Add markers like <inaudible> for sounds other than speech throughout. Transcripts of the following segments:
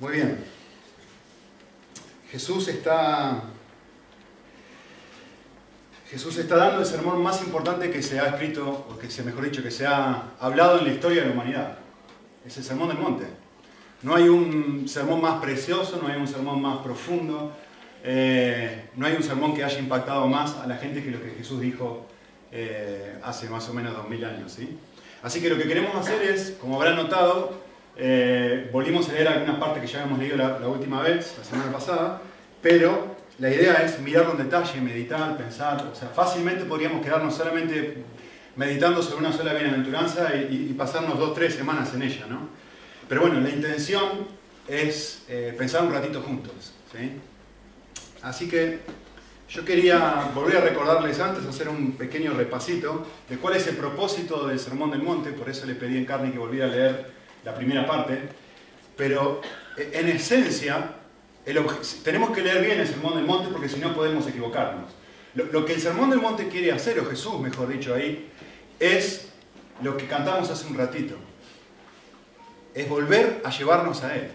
Muy bien. Jesús está. Jesús está dando el sermón más importante que se ha escrito, o que se, mejor dicho, que se ha hablado en la historia de la humanidad. Es el sermón del monte. No hay un sermón más precioso, no hay un sermón más profundo, eh, no hay un sermón que haya impactado más a la gente que lo que Jesús dijo eh, hace más o menos dos mil años. ¿sí? Así que lo que queremos hacer es, como habrán notado, eh, volvimos a leer algunas partes que ya habíamos leído la, última vez, la semana pasada, pero la idea es mirarlo en detalle, meditar, pensar. O sea, fácilmente podríamos quedarnos solamente meditando sobre una sola bienaventuranza y, y pasarnos dos, tres semanas en ella, ¿no? Pero bueno, la intención es eh, pensar un ratito juntos. ¿sí? Así que yo quería volver a recordarles antes, hacer un pequeño repasito de cuál es el propósito del Sermón del Monte, por eso le pedí en carne que volviera a leer la primera parte, pero eh, en esencia tenemos que leer bien el Sermón del Monte porque si no podemos equivocarnos. Lo, que el Sermón del Monte quiere hacer, o Jesús mejor dicho ahí, es lo que cantamos hace un ratito, es volver a llevarnos a Él.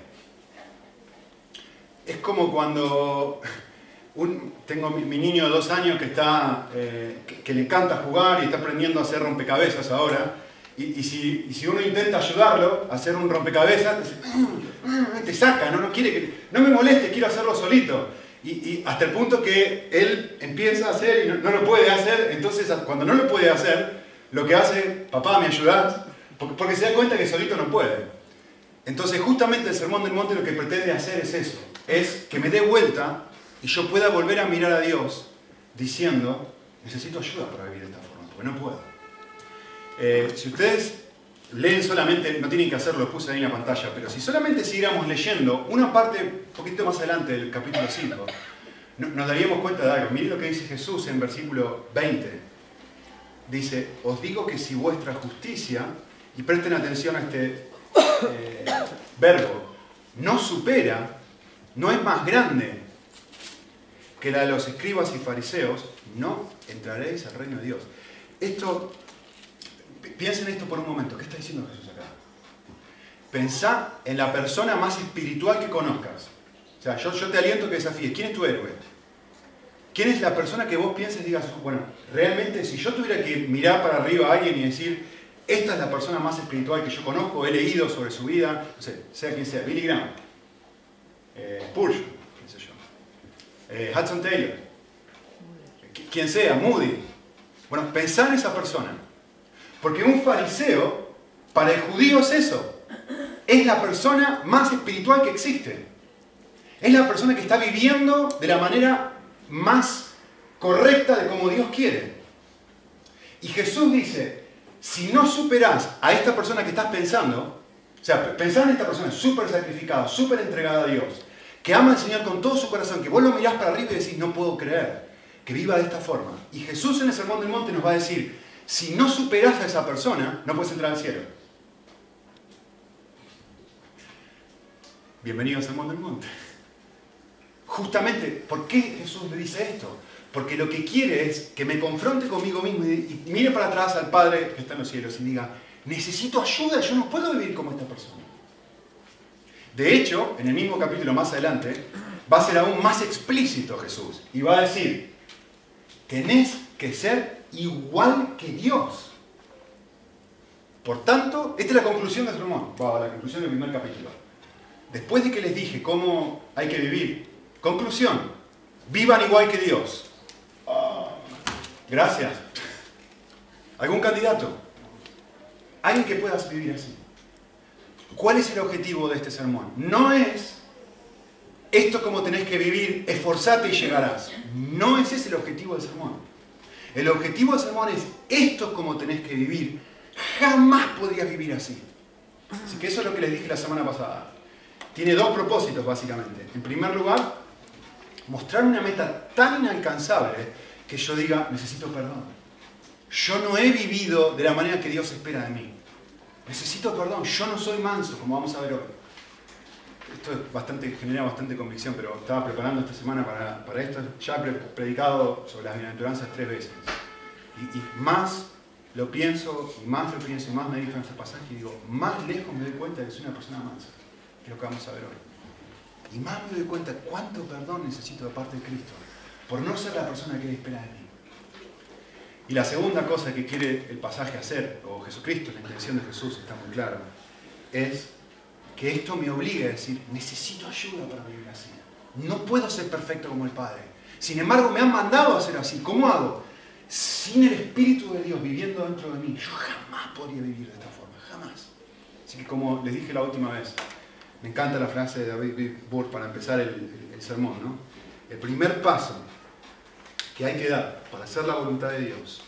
Es como cuando tengo mi, niño de dos años que, está, eh, que, le encanta jugar y está aprendiendo a hacer rompecabezas ahora, y, si, uno intenta ayudarlo a hacer un rompecabezas, te, saca, ¿no? Quiere que, no me moleste, quiero hacerlo solito. Y, hasta el punto que él empieza a hacer y no, lo puede hacer, entonces cuando no lo puede hacer, lo que hace, papá, ¿me ayudas? Porque, porque se da cuenta que solito no puede. Entonces justamente el Sermón del Monte lo que pretende hacer es eso, es que me dé vuelta y yo pueda volver a mirar a Dios diciendo, necesito ayuda para vivir de esta forma, porque no puedo. Eh, si ustedes leen solamente, no tienen que hacerlo, lo puse ahí en la pantalla, pero si solamente siguiéramos leyendo una parte un poquito más adelante del capítulo 5, nos daríamos cuenta de algo. Miren lo que dice Jesús en versículo 20. Dice, os digo que si vuestra justicia, y presten atención a este eh, verbo, no supera, no es más grande que la de los escribas y fariseos, no entraréis al reino de Dios. Esto Piensen esto por un momento. ¿Qué está diciendo Jesús acá? Pensá en la persona más espiritual que conozcas. O sea, yo, yo te aliento que desafíes. ¿Quién es tu héroe? ¿Quién es la persona que vos pienses y digas, bueno, realmente si yo tuviera que mirar para arriba a alguien y decir, esta es la persona más espiritual que yo conozco, he leído sobre su vida, no sé, sea quien sea, Billy Graham, eh, qué sé yo, eh, Hudson Taylor, quien sea, Moody. Bueno, pensá en esa persona. Porque un fariseo, para el judío es eso. Es la persona más espiritual que existe. Es la persona que está viviendo de la manera más correcta de como Dios quiere. Y Jesús dice, si no superás a esta persona que estás pensando, o sea, pensar en esta persona súper sacrificada, súper entregada a Dios, que ama al Señor con todo su corazón, que vos lo mirás para arriba y decís, no puedo creer que viva de esta forma. Y Jesús en el Sermón del Monte nos va a decir, si no superas a esa persona, no puedes entrar al cielo. Bienvenidos al mundo del monte. Justamente, ¿por qué Jesús me dice esto? Porque lo que quiere es que me confronte conmigo mismo y, mire para atrás al Padre que está en los cielos y diga, necesito ayuda, yo no puedo vivir como esta persona. De hecho, en el mismo capítulo más adelante, va a ser aún más explícito Jesús y va a decir, tenés que ser igual que Dios. Por tanto, esta es la conclusión de Salomón, la conclusión del primer capítulo. Después de que les dije cómo hay que vivir, conclusión, vivan igual que Dios. gracias. ¿Algún candidato? Alguien que pueda vivir así. ¿Cuál es el objetivo de este sermón? No es esto como tenés que vivir, esforzate y llegarás. No ese es el objetivo del sermón. El objetivo del sermón es esto como tenés que vivir. Jamás podrías vivir así. Así que eso es lo que les dije la semana pasada. Tiene dos propósitos básicamente. En primer lugar, mostrar una meta tan inalcanzable que yo diga, necesito perdón. Yo no he vivido de la manera que Dios espera de mí. Necesito perdón. Yo no soy manso, como vamos a ver hoy esto genera bastante convicción, pero estaba preparando esta semana para, esto. Ya he predicado sobre las bienaventuranzas tres veces. Y, más lo pienso, y más lo pienso, y más medito en este pasaje, y digo, más lejos me doy cuenta de que soy una persona mansa, que es lo que vamos a ver hoy. Y más me doy cuenta cuánto perdón necesito de parte de Cristo por no ser la persona que espera de mí. Y la segunda cosa que quiere el pasaje hacer, o Jesucristo, la intención de Jesús está muy clara, es que esto me obligue a decir, necesito ayuda para vivir así. No puedo ser perfecto como el Padre. Sin embargo, me han mandado a ser así. ¿Cómo hago? Sin el Espíritu de Dios viviendo dentro de mí, yo jamás podría vivir de esta forma, jamás. Así que como les dije la última vez, me encanta la frase de David Burr para empezar el, el sermón, ¿no? El primer paso que hay que dar para hacer la voluntad de Dios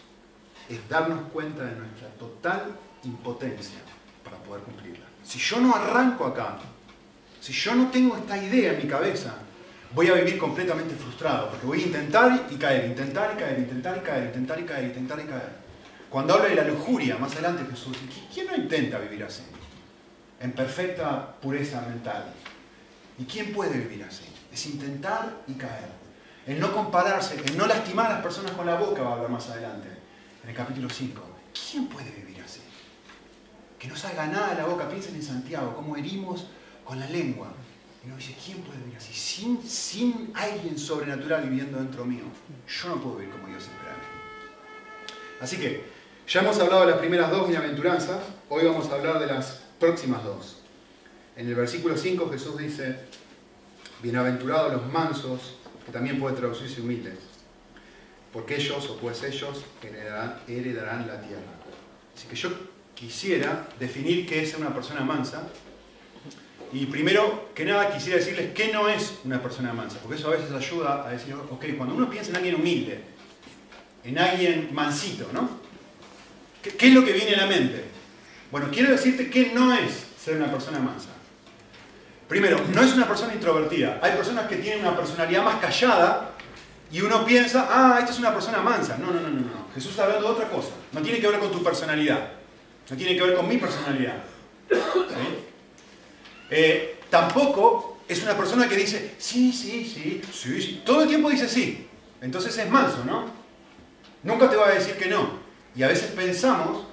es darnos cuenta de nuestra total impotencia para poder cumplirla. Si yo no arranco acá, si yo no tengo esta idea en mi cabeza, voy a vivir completamente frustrado, porque voy a intentar y caer, intentar y caer, intentar y caer, intentar y caer, intentar y caer. Cuando habla de la lujuria, más adelante Jesús ¿quién no intenta vivir así? En perfecta pureza mental. ¿Y quién puede vivir así? Es intentar y caer el no compararse, el no lastimar a las personas con la boca, va a hablar más adelante, en el capítulo 5. ¿Quién puede vivir? Que no salga nada de la boca, piensen en Santiago, cómo herimos con la lengua. Y uno dice, ¿quién puede vivir así? Sin, sin alguien sobrenatural viviendo dentro mío, yo no puedo vivir como Dios espera Así que, ya hemos hablado de las primeras dos bienaventuranzas, hoy vamos a hablar de las próximas dos. En el versículo 5 Jesús dice, bienaventurados los mansos, que también puede traducirse humildes, porque ellos, o pues ellos, heredarán, la tierra. Así que yo quisiera definir qué es una persona mansa, y primero que nada quisiera decirles qué no es una persona mansa, porque eso a veces ayuda a decir, ok, cuando uno piensa en alguien humilde, en alguien mansito, ¿no? ¿Qué, es lo que viene a la mente? Bueno, quiero decirte qué no es ser una persona mansa. Primero, no es una persona introvertida. Hay personas que tienen una personalidad más callada y uno piensa, ah, esta es una persona mansa. No, no, no, no. Jesús está hablando de otra cosa. No tiene que ver con tu personalidad. No tiene que ver con mi personalidad. Eh, tampoco es una persona que dice, sí, sí, sí, sí, sí. Todo el tiempo dice sí. Entonces es manso, ¿no? Nunca te va a decir que no. Y a veces pensamos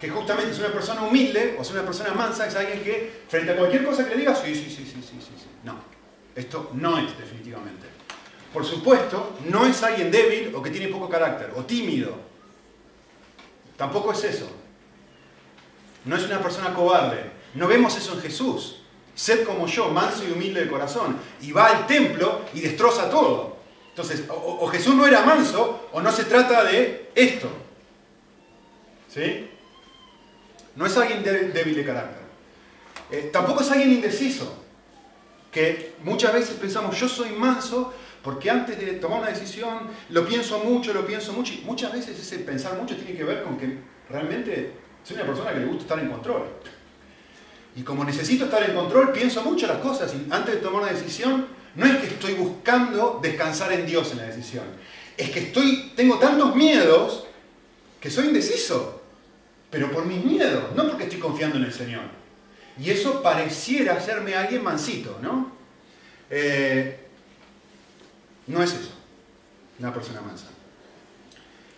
que justamente es una persona humilde o es una persona mansa, es alguien que frente a cualquier cosa que le diga, sí, sí, sí, sí, sí, sí, sí. No, esto no es definitivamente. Por supuesto, no es alguien débil o que tiene poco carácter o tímido. Tampoco es eso. No es una persona cobarde. No vemos eso en Jesús. Ser como yo, manso y humilde de corazón. Y va al templo y destroza todo. Entonces, o, o Jesús no era manso o no se trata de esto. ¿Sí? No es alguien débil de carácter. Eh, tampoco es alguien indeciso. Que muchas veces pensamos, yo soy manso porque antes de tomar una decisión lo pienso mucho, lo pienso mucho. Y muchas veces ese pensar mucho tiene que ver con que realmente soy una persona que le gusta estar en control. Y como necesito estar en control, pienso mucho las cosas. Y antes de tomar una decisión, no es que estoy buscando descansar en Dios en la decisión. Es que estoy, tengo tantos miedos que soy indeciso pero por mis miedos, no porque estoy confiando en el Señor. Y eso pareciera hacerme alguien mansito, ¿no? Eh, no es eso, una persona mansa.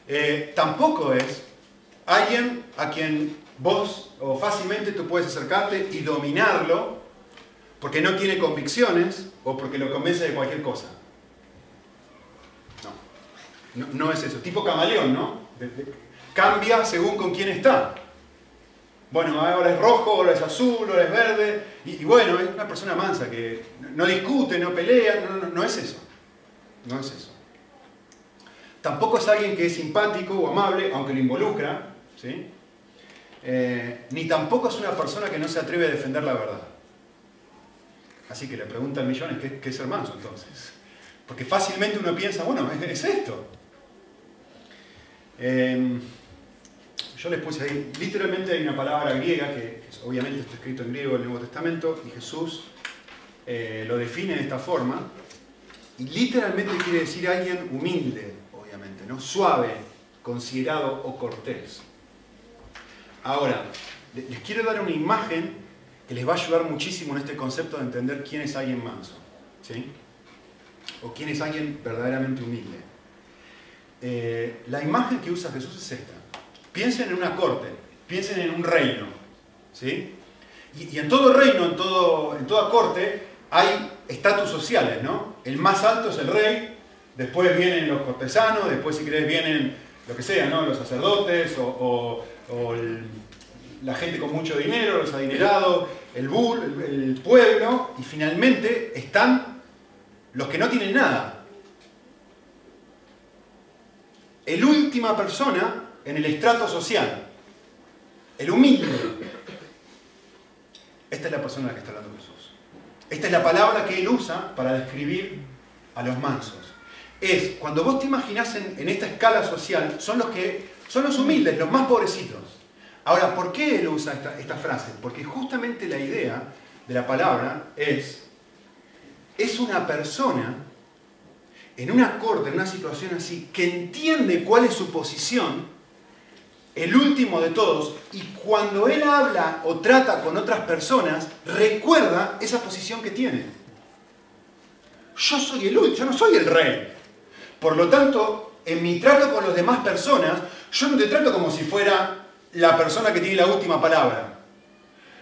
Eh, tampoco es alguien a quien vos o fácilmente tú puedes acercarte y dominarlo porque no tiene convicciones o porque lo convence de cualquier cosa. No, no, es eso. Tipo camaleón, ¿no? cambia según con quién está. Bueno, ahora es rojo, ahora es azul, ahora es verde. Y, bueno, es una persona mansa que no discute, no pelea, no, es eso. No es eso. Tampoco es alguien que es simpático o amable, aunque lo involucra. Eh, ni tampoco es una persona que no se atreve a defender la verdad. Así que le preguntan millones, ¿qué, qué es ser manso entonces? Porque fácilmente uno piensa, bueno, es, esto. Eh, yo les puse ahí, literalmente hay una palabra griega, que obviamente está escrito en griego en el Nuevo Testamento, y Jesús eh, lo define de esta forma, y literalmente quiere decir alguien humilde, obviamente, ¿no? suave, considerado o cortés. Ahora, les quiero dar una imagen que les va a ayudar muchísimo en este concepto de entender quién es alguien manso, ¿sí? O quién es alguien verdaderamente humilde. Eh, la imagen que usa Jesús es esta. Piensen en una corte, piensen en un reino. ¿sí? Y, en todo reino, en, todo, en toda corte, hay estatus sociales, ¿no? El más alto es el rey, después vienen los cortesanos, después si querés vienen lo que sea, ¿no? Los sacerdotes o, la gente con mucho dinero, los adinerados, el, bull, el pueblo, y finalmente están los que no tienen nada. El última persona en el estrato social, el humilde. Esta es la persona a la que está hablando Jesús. Esta es la palabra que él usa para describir a los mansos. Es, cuando vos te imaginás en, esta escala social, son los que son los humildes, los más pobrecitos. Ahora, ¿por qué él usa esta, esta frase? Porque justamente la idea de la palabra es, es una persona en una corte, en una situación así, que entiende cuál es su posición el último de todos, y cuando él habla o trata con otras personas, recuerda esa posición que tiene. Yo soy el último, yo no soy el rey. Por lo tanto, en mi trato con las demás personas, yo no te trato como si fuera la persona que tiene la última palabra.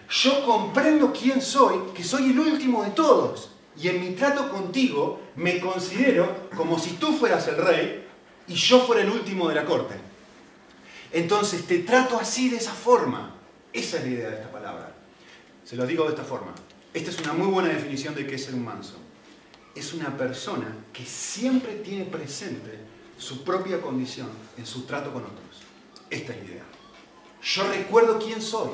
Yo comprendo quién soy, que soy el último de todos. Y en mi trato contigo me considero como si tú fueras el rey y yo fuera el último de la corte. Entonces te trato así de esa forma. Esa es la idea de esta palabra. Se lo digo de esta forma. Esta es una muy buena definición de qué es ser un manso. Es una persona que siempre tiene presente su propia condición en su trato con otros. Esta es la idea. Yo recuerdo quién soy.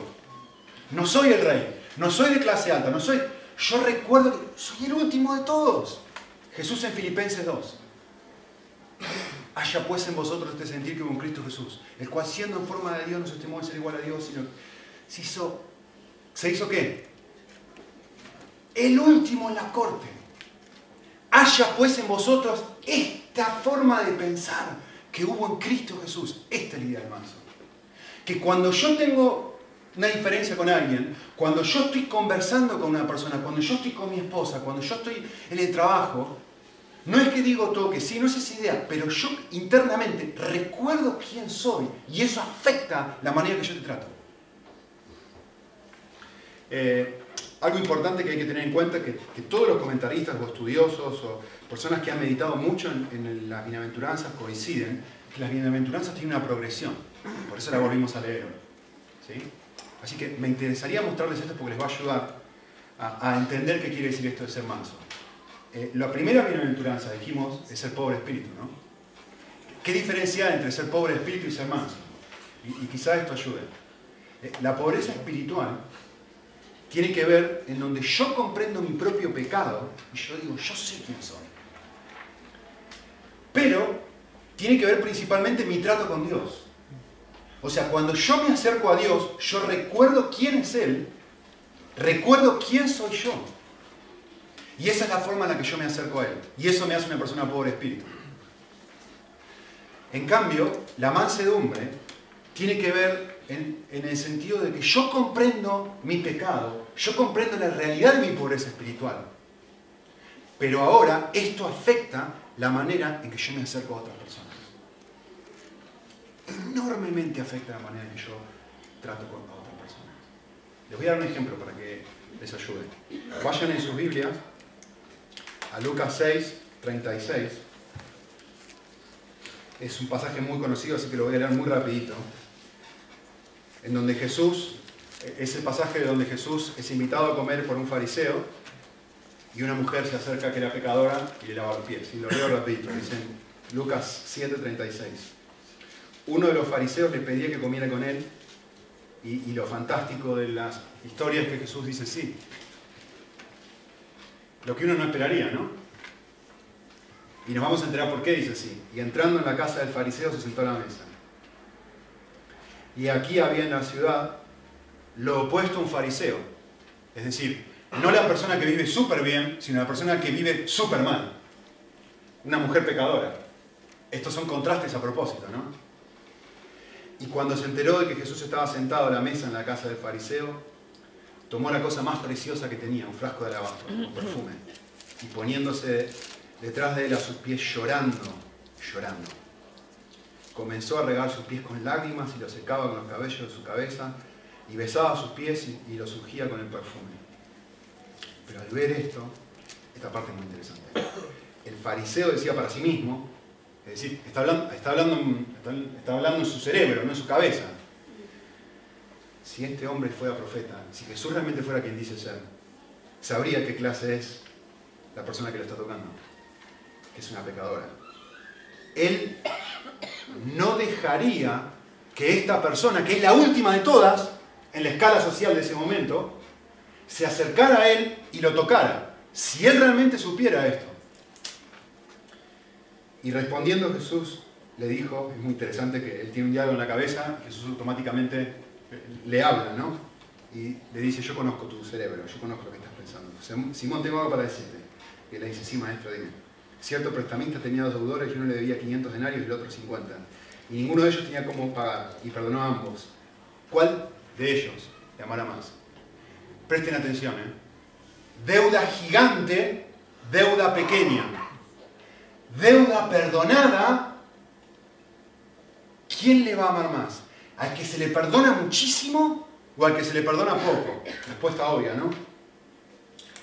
No soy el rey, no soy de clase alta, no soy... Yo recuerdo que soy el último de todos. Jesús en Filipenses 2. Haya pues en vosotros este sentir que en Cristo Jesús, el cual siendo en forma de Dios no se estimó de ser igual a Dios, sino se hizo, ¿se hizo qué? El último en la corte. Haya pues en vosotros esta forma de pensar que hubo en Cristo Jesús. Esta es la idea del manso. Que cuando yo tengo una diferencia con alguien, cuando yo estoy conversando con una persona, cuando yo estoy con mi esposa, cuando yo estoy en el trabajo, no es que digo todo que sí, no es esa idea, pero yo internamente recuerdo quién soy y eso afecta la manera que yo te trato. Eh, algo importante que hay que tener en cuenta es que, todos los comentaristas o estudiosos o personas que han meditado mucho en, las bienaventuranzas coinciden que las bienaventuranzas tienen una progresión. Por eso la volvimos a leer. ¿sí? Así que me interesaría mostrarles esto porque les va a ayudar a, entender qué quiere decir esto de ser manso. Eh, la primera bienaventuranza, dijimos, es ser pobre espíritu, ¿no? ¿Qué diferencia hay entre ser pobre espíritu y ser manso? Y, quizás esto ayude. Eh, la pobreza espiritual tiene que ver en donde yo comprendo mi propio pecado y yo digo, yo sé quién soy. Pero tiene que ver principalmente en mi trato con Dios. O sea, cuando yo me acerco a Dios, yo recuerdo quién es Él, recuerdo quién soy yo. Y esa es la forma en la que yo me acerco a Él. Y eso me hace una persona pobre espíritu. En cambio, la mansedumbre tiene que ver en, el sentido de que yo comprendo mi pecado, yo comprendo la realidad de mi pobreza espiritual. Pero ahora esto afecta la manera en que yo me acerco a otras personas. Enormemente afecta la manera en que yo trato con otras personas. Les voy a dar un ejemplo para que les ayude. Vayan en sus Biblias a Lucas 6, 36. Es un pasaje muy conocido, así que lo voy a leer muy rapidito. En donde Jesús, es el pasaje de donde Jesús es invitado a comer por un fariseo y una mujer se acerca que era pecadora y le lava los pies. Y lo leo rapidito, dicen Lucas 7, 36. Uno de los fariseos le pedía que comiera con él y, y lo fantástico de las historias es que Jesús dice sí, lo que uno no esperaría, ¿no? Y nos vamos a enterar por qué dice así. Y entrando en la casa del fariseo se sentó a la mesa. Y aquí había en la ciudad lo opuesto a un fariseo. Es decir, no la persona que vive súper bien, sino la persona que vive súper mal. Una mujer pecadora. Estos son contrastes a propósito, ¿no? Y cuando se enteró de que Jesús estaba sentado a la mesa en la casa del fariseo, tomó la cosa más preciosa que tenía, un frasco de alabastro, un perfume, y poniéndose detrás de él a sus pies llorando, llorando. Comenzó a regar sus pies con lágrimas y los secaba con los cabellos de su cabeza y besaba sus pies y, los ungía con el perfume. Pero al ver esto, esta parte es muy interesante. El fariseo decía para sí mismo, es decir, está hablando, está hablando, está hablando en su cerebro, no en su cabeza. Si este hombre fuera profeta, si Jesús realmente fuera quien dice ser, sabría qué clase es la persona que lo está tocando, que es una pecadora. Él no dejaría que esta persona, que es la última de todas, en la escala social de ese momento, se acercara a él y lo tocara, si él realmente supiera esto. Y respondiendo Jesús le dijo, es muy interesante que él tiene un diálogo en la cabeza, Jesús automáticamente le habla, ¿no? Y le dice, yo conozco tu cerebro, yo conozco lo que estás pensando. Simón, tengo algo para decirte. Y le dice, sí, maestro, dime. Cierto prestamista tenía dos deudores y uno le debía 500 denarios y el otro 50. Y ninguno de ellos tenía cómo pagar, y perdonó a ambos. ¿Cuál de ellos le amará más? Presten atención, ¿eh? Deuda gigante, deuda pequeña. Deuda perdonada, ¿quién le va a amar más? ¿Al que se le perdona muchísimo o al que se le perdona poco? Respuesta obvia, ¿no?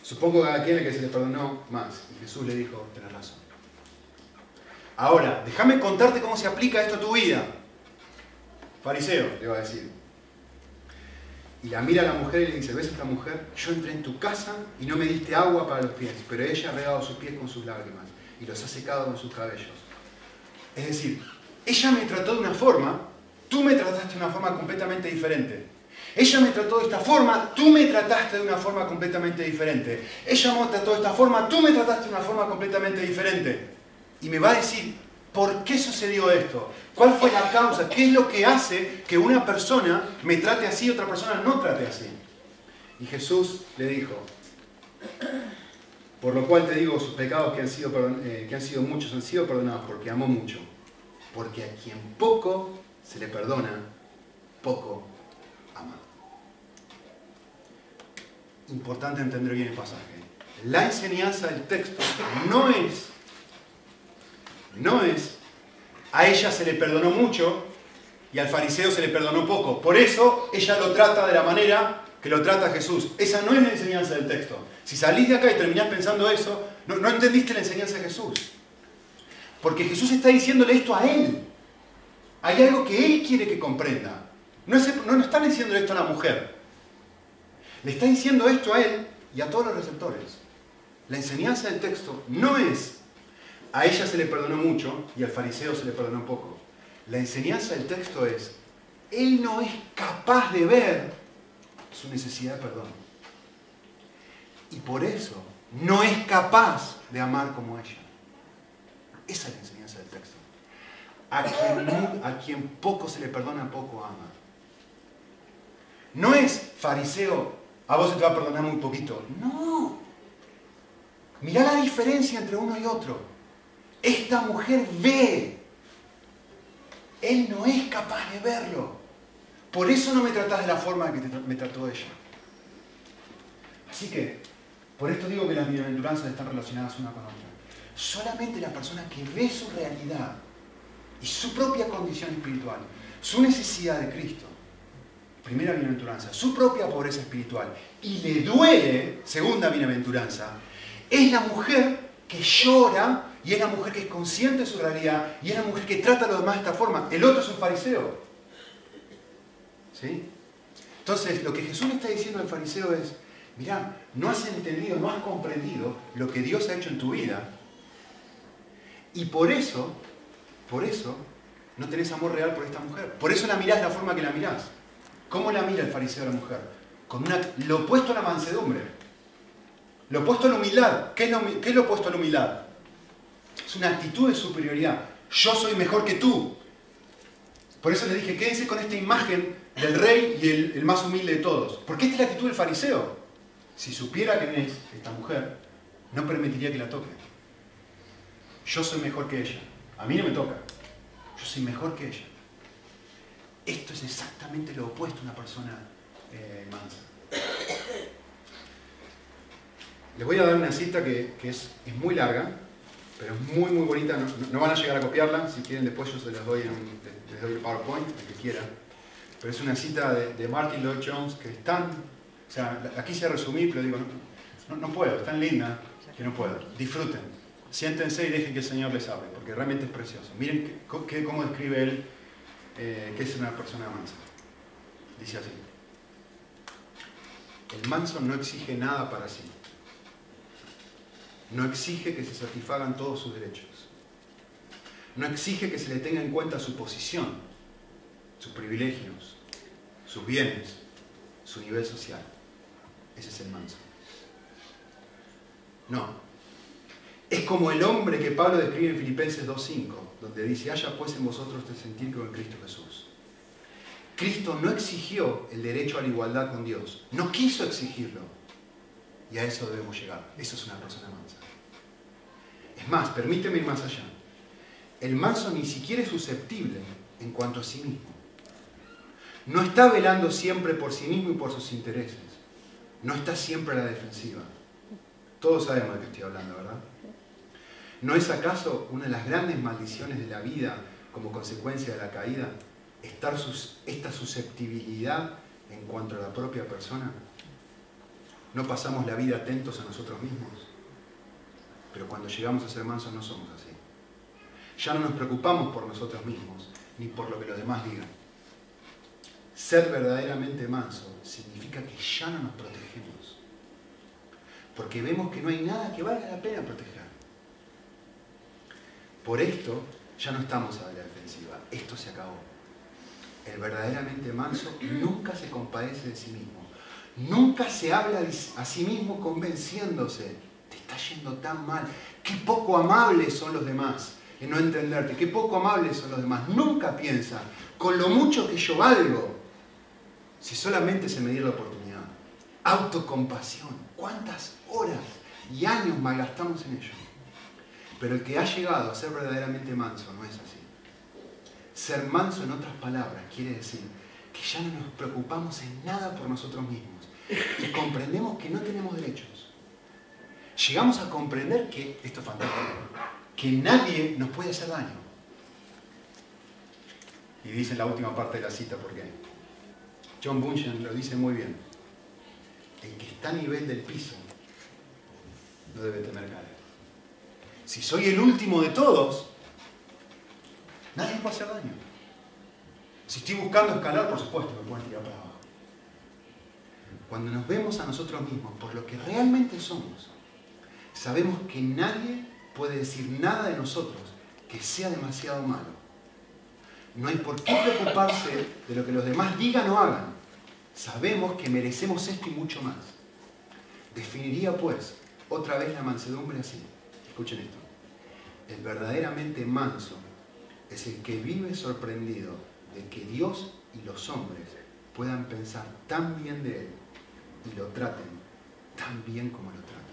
Supongo que a aquel que se le perdonó más. Y Jesús le dijo, tenés razón. Ahora, déjame contarte cómo se aplica esto a tu vida. Fariseo, le va a decir. Y la mira a la mujer y le dice, ¿ves esta mujer? Yo entré en tu casa y no me diste agua para los pies, pero ella ha regado sus pies con sus lágrimas y los ha secado con sus cabellos. Es decir, ella me trató de una forma, tú me trataste de una forma completamente diferente. Ella me trató de esta forma, tú me trataste de una forma completamente diferente. Ella me trató de esta forma, tú me trataste de una forma completamente diferente. Y me va a decir, ¿por qué sucedió esto? ¿Cuál fue la causa? ¿Qué es lo que hace que una persona me trate así y otra persona no trate así? Y Jesús le dijo, por lo cual te digo, sus pecados que han sido, eh, muchos han sido perdonados porque amó mucho. Porque a quien poco se le perdona, poco importante entender bien el pasaje. La enseñanza del texto no es, no es, a ella se le perdonó mucho y al fariseo se le perdonó poco. Por eso ella lo trata de la manera que lo trata Jesús. Esa no es la enseñanza del texto. Si salís de acá y terminás pensando eso, no, entendiste la enseñanza de Jesús. Porque Jesús está diciéndole esto a él. Hay algo que él quiere que comprenda. No, es, no, no está diciendo esto a la mujer. Le está diciendo esto a él y a todos los receptores. La enseñanza del texto no es a ella se le perdonó mucho y al fariseo se le perdonó poco. La enseñanza del texto es, él no es capaz de ver su necesidad de perdón. Y por eso no es capaz de amar como ella. Esa es la enseñanza del texto. A quien, poco se le perdona, poco ama. No es fariseo a vos se te va a perdonar muy poquito. No. Mirá la diferencia entre uno y otro. Esta mujer ve. Él no es capaz de verlo. Por eso no me tratás de la forma que me trató ella. Así que, por esto digo que las bienaventuranzas están relacionadas una con otra. Solamente la persona que ve su realidad y su propia condición espiritual, su necesidad de Cristo, primera bienaventuranza, su propia pobreza espiritual, y le duele, segunda bienaventuranza, es la mujer que llora y es la mujer que es consciente de su realidad y es la mujer que trata a los demás de esta forma. El otro es un fariseo. ¿Sí? Entonces, lo que Jesús le está diciendo al fariseo es, mira, no has entendido, no has comprendido lo que Dios ha hecho en tu vida y por eso, por eso, no tenés amor real por esta mujer. Por eso la mirás de la forma que la mirás. ¿Cómo la mira el fariseo a la mujer? Con una, lo opuesto a la mansedumbre. Lo opuesto a la humildad. ¿Qué es lo, qué es lo opuesto a la humildad? Una actitud de superioridad. Yo soy mejor que tú. Por eso le dije, quédense con esta imagen del rey y el, el, más humilde de todos. Porque esta es la actitud del fariseo. Si supiera quién es esta mujer, no permitiría que la toque. Yo soy mejor que ella. A mí no me toca. Yo soy mejor que ella. Esto es exactamente lo opuesto a una persona eh, mansa. Les voy a dar una cita que, es, muy larga, pero es muy, muy bonita. No, van a llegar a copiarla. Si quieren, después yo se las doy en les doy el PowerPoint, el que quieran. Pero es una cita de, Martin Lloyd Jones que es tan. O sea, aquí se resumí, pero digo, no, no, puedo, es tan linda. que no puedo. Disfruten. Siéntense y dejen que el Señor les hable, porque realmente es precioso. Miren cómo describe Él eh, que es una persona mansa. Dice así. El manso no exige nada para sí. No exige que se satisfagan todos sus derechos. No exige que se le tenga en cuenta su posición, sus privilegios, sus bienes, su nivel social. Ese es el manso. No. Es como el hombre que Pablo describe en Filipenses 2.5, donde dice, haya pues en vosotros este sentir como en Cristo Jesús. Cristo no exigió el derecho a la igualdad con Dios, no quiso exigirlo. Y a eso debemos llegar. Eso es una persona mansa. Es más, permíteme ir más allá. El manso ni siquiera es susceptible en cuanto a sí mismo. No está velando siempre por sí mismo y por sus intereses. No está siempre a la defensiva. Todos sabemos de qué estoy hablando, ¿verdad? ¿No es acaso una de las grandes maldiciones de la vida como consecuencia de la caída estar esta susceptibilidad en cuanto a la propia persona? ¿No pasamos la vida atentos a nosotros mismos? Pero cuando llegamos a ser mansos no somos así. Ya no nos preocupamos por nosotros mismos, ni por lo que los demás digan. Ser verdaderamente manso significa que ya no nos protegemos. Porque vemos que no hay nada que valga la pena proteger. Por esto ya no estamos a la defensiva. Esto se acabó. El verdaderamente manso nunca se compadece de sí mismo. Nunca se habla a sí mismo convenciéndose. Está yendo tan mal. Qué poco amables son los demás en no entenderte. Qué poco amables son los demás. Nunca piensa con lo mucho que yo valgo si solamente se me diera la oportunidad. Autocompasión. ¿Cuántas horas y años malgastamos en ello? Pero el que ha llegado a ser verdaderamente manso no es así. Ser manso, en otras palabras, quiere decir que ya no nos preocupamos en nada por nosotros mismos y comprendemos que no tenemos derechos. Llegamos a comprender que, esto es fantástico, que nadie nos puede hacer daño. Y dice la última parte de la cita, porque John Bunyan lo dice muy bien. El que está a nivel del piso no debe temer caer. Si soy el último de todos, nadie me puede hacer daño. Si estoy buscando escalar, por supuesto, me pueden tirar para abajo. Cuando nos vemos a nosotros mismos por lo que realmente somos, sabemos que nadie puede decir nada de nosotros que sea demasiado malo. No hay por qué preocuparse de lo que los demás digan o hagan. Sabemos que merecemos esto y mucho más. Definiría pues otra vez la mansedumbre así. Escuchen esto. El verdaderamente manso es el que vive sorprendido de que Dios y los hombres puedan pensar tan bien de Él y lo traten tan bien como lo tratan.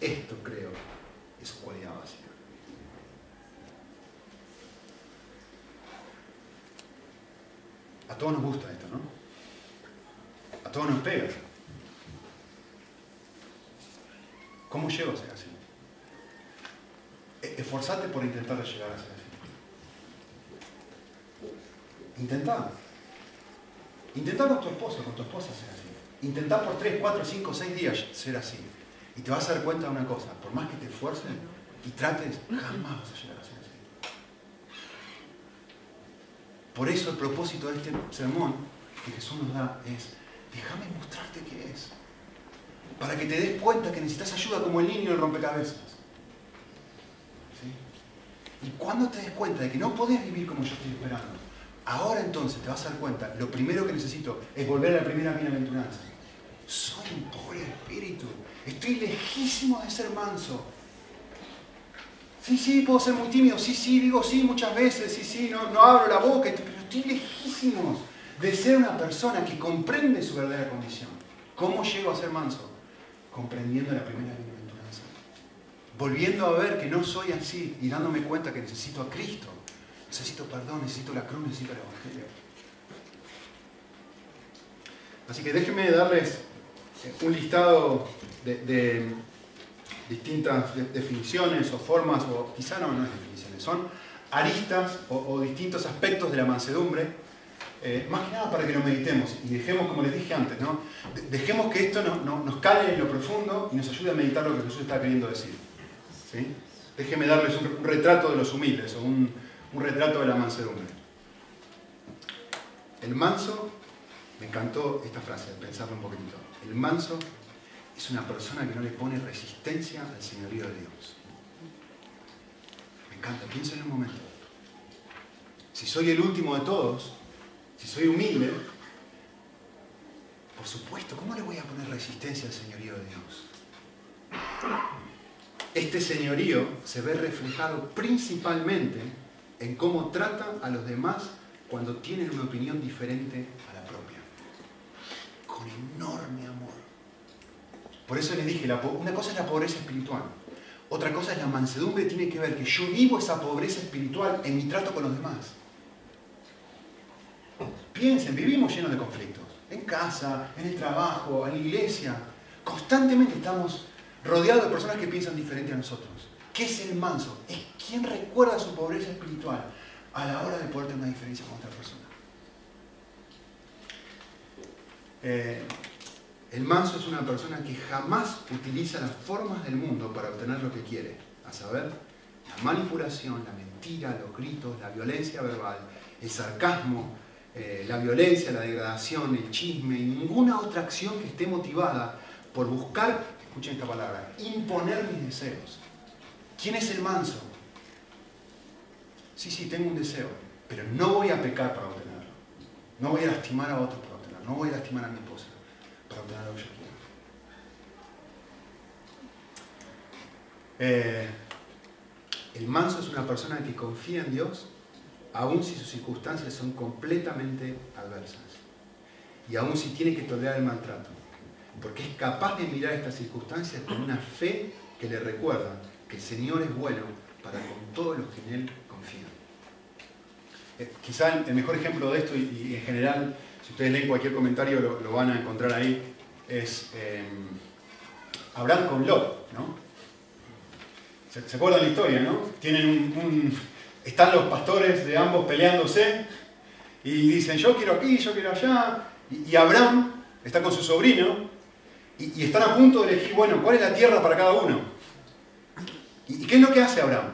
Esto creo es su cualidad básica. A todos nos gusta esto, ¿no? A todos nos pega. ¿Cómo llego a ser así? E-, esforzate por intentar llegar a ser así. Intentá. Intentá con tu esposo, con tu esposa ser así. Intentá por 3, 4, 5, 6 días ser así. Y te vas a dar cuenta de una cosa, por más que te esfuerces y trates, jamás vas a llegar a ser así. Por eso el propósito de este sermón que Jesús nos da es, déjame mostrarte qué es. Para que te des cuenta que necesitas ayuda como el niño del rompecabezas. Y cuando te des cuenta de que no podés vivir como yo estoy esperando, ahora entonces te vas a dar cuenta, lo primero que necesito es volver a la primera bienaventuranza. Soy un pobre espíritu Estoy lejísimo de ser manso. Sí, sí, puedo ser muy tímido. Sí, sí, digo sí muchas veces. Sí, sí, no, no abro la boca. Pero estoy lejísimo de ser una persona que comprende su verdadera condición. ¿Cómo llego a ser manso? Comprendiendo la primera bienaventuranza. Volviendo a ver que no soy así y dándome cuenta que necesito a Cristo. Necesito perdón, necesito la cruz, necesito el Evangelio. Así que déjenme darles un listado de, distintas definiciones o formas, o quizá no, no es definiciones, son aristas o, distintos aspectos de la mansedumbre. eh, más que nada para que lo meditemos y dejemos, como les dije antes, ¿no? dejemos que esto nos cale en lo profundo y nos ayude a meditar lo que Jesús está queriendo decir. ¿sí? Déjenme darles un, retrato de los humildes o un, un retrato de la mansedumbre. El manso, me encantó esta frase, pensarlo un poquitito. El manso es una persona que no le pone resistencia al señorío de Dios. Me encanta, piensa en un momento. Si soy el último de todos, si soy humilde, por supuesto, ¿cómo le voy a poner resistencia al señorío de Dios? Este señorío se ve reflejado principalmente en cómo trata a los demás cuando tienen una opinión diferente a. Con enorme amor. Por eso les dije, una cosa es la pobreza espiritual, otra cosa es la mansedumbre, tiene que ver que yo vivo esa pobreza espiritual en mi trato con los demás. Piensen, vivimos llenos de conflictos. En casa, en el trabajo, en la iglesia. Constantemente estamos rodeados de personas que piensan diferente a nosotros. ¿Qué es el manso? Es quien recuerda su pobreza espiritual a la hora de poder tener una diferencia con otra persona. Eh, el manso es una persona que jamás utiliza las formas del mundo para obtener lo que quiere, a saber, la manipulación, la mentira, los gritos, la violencia verbal, el sarcasmo, eh, la violencia, la degradación, el chisme y ninguna otra acción que esté motivada por buscar, escuchen esta palabra, imponer mis deseos. ¿Quién es el manso? Sí, sí, tengo un deseo, pero no voy a pecar para obtenerlo. No voy a lastimar a otros. No voy a lastimar a mi esposa para obtener lo que yo. Eh, el manso es una persona que confía en Dios, aun si sus circunstancias son completamente adversas. Y aun si tiene que tolerar el maltrato. Porque es capaz de mirar estas circunstancias con una fe que le recuerda que el Señor es bueno para con todos los que en Él eh, quizá el mejor ejemplo de esto, y, en general, si ustedes leen cualquier comentario lo, van a encontrar ahí, es em, Abraham con Lot, ¿no? ¿Se, acuerdan la historia, no? Tienen un, están los pastores de ambos peleándose y dicen, yo quiero aquí, yo quiero allá, y, Abraham está con su sobrino y, están a punto de elegir, bueno, ¿cuál es la tierra para cada uno? ¿Y qué es lo que hace Abraham?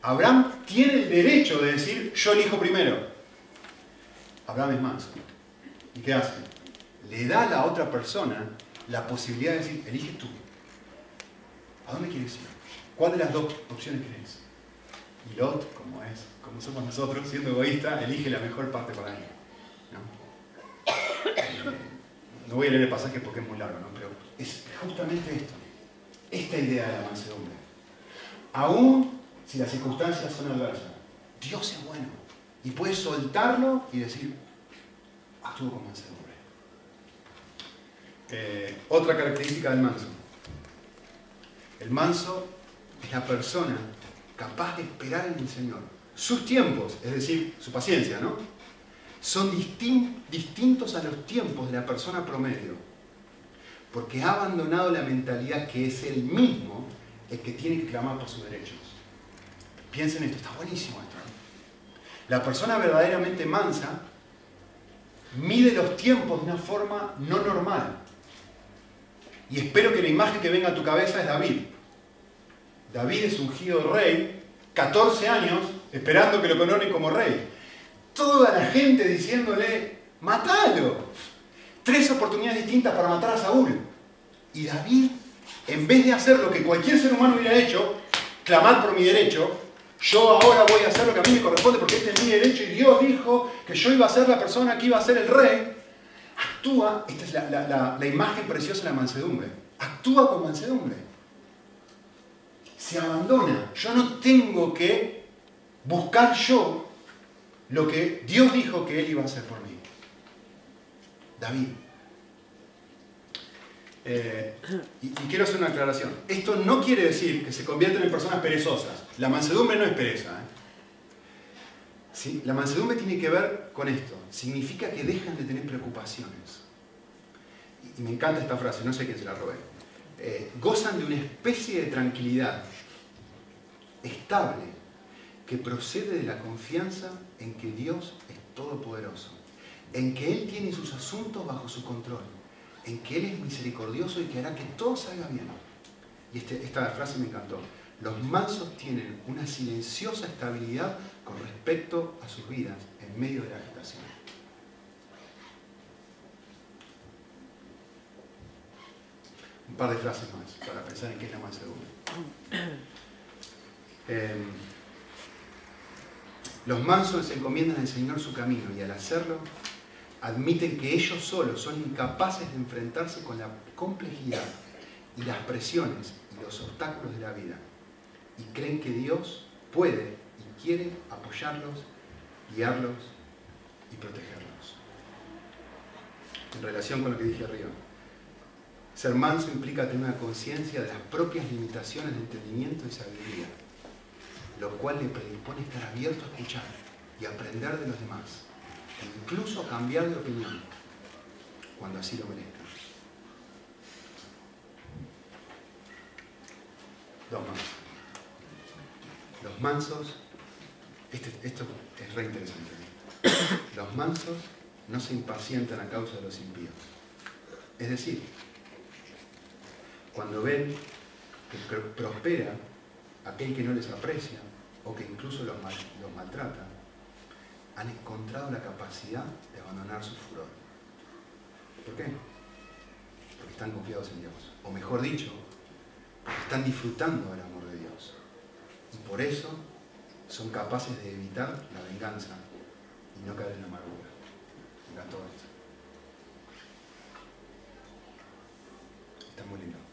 Abraham tiene el derecho de decir, yo elijo primero. Es manso. ¿Y qué hace? Le da a la otra persona la posibilidad de decir, elige tú. ¿A dónde quieres ir? ¿Cuál de las dos opciones quieres? Y Lot, como es, como somos nosotros, siendo egoísta, elige la mejor parte para él. ¿no? Eh, no voy a leer el pasaje porque es muy largo, ¿no? pero es justamente esto, esta idea de la mansedumbre. Aún si las circunstancias son adversas. Dios es bueno y puedes soltarlo y decir, actúo con mansedumbre. Eh, otra característica del manso. El manso es la persona capaz de esperar en el Señor. Sus tiempos, es decir, su paciencia, ¿no? Son distintos a los tiempos de la persona promedio, porque ha abandonado la mentalidad que es él mismo el que tiene que clamar por sus derechos. Piensen esto, está buenísimo esto. La persona verdaderamente mansa mide los tiempos de una forma no normal. Y espero que la imagen que venga a tu cabeza es David. David es ungido rey, 14 años, esperando que lo coronen como rey. Toda la gente diciéndole, matalo. Tres oportunidades distintas para matar a Saúl. Y David, en vez de hacer lo que cualquier ser humano hubiera hecho, clamar por mi derecho, yo ahora voy a hacer lo que a mí me corresponde porque este es mi derecho y Dios dijo que yo iba a ser la persona que iba a ser el rey. Actúa, esta es la, imagen preciosa de la mansedumbre, actúa con mansedumbre. Se abandona. Yo no tengo que buscar yo lo que Dios dijo que Él iba a hacer por mí. David. Eh, y, quiero hacer una aclaración. Esto no quiere decir que se convierten en personas perezosas. La mansedumbre no es pereza. ¿eh? ¿Sí? La mansedumbre tiene que ver con esto. Significa que dejan de tener preocupaciones. Y, me encanta esta frase, no sé quién se la robé. Eh, gozan de una especie de tranquilidad estable que procede de la confianza en que Dios es todopoderoso en que Él tiene sus asuntos bajo su control, en que Él es misericordioso y que hará que todo salga bien. Y este, esta frase me encantó. Los mansos tienen una silenciosa estabilidad con respecto a sus vidas en medio de la agitación. Un par de frases más para pensar en qué es la mansedumbre. Em, los mansos se encomiendan al Señor su camino y al hacerlo admiten que ellos solos son incapaces de enfrentarse con la complejidad y las presiones y los obstáculos de la vida y creen que Dios puede y quiere apoyarlos, guiarlos y protegerlos. En relación con lo que dije arriba, ser manso implica tener una conciencia de las propias limitaciones de entendimiento y sabiduría lo cual le predispone estar abierto a escuchar y aprender de los demás, incluso cambiar de opinión cuando así lo merezca. Dos más. Los mansos, este, esto es re interesante. Los mansos no se impacientan a causa de los impíos. Es decir, cuando ven que prospera aquel que no les aprecia o que incluso los, maltrata, han encontrado la capacidad de abandonar su furor. ¿Por qué? Porque están confiados en Dios. O mejor dicho, porque están disfrutando del amor de Dios. Y por eso son capaces de evitar la venganza y no caer en la amargura. Me encantó esto. Está muy lindo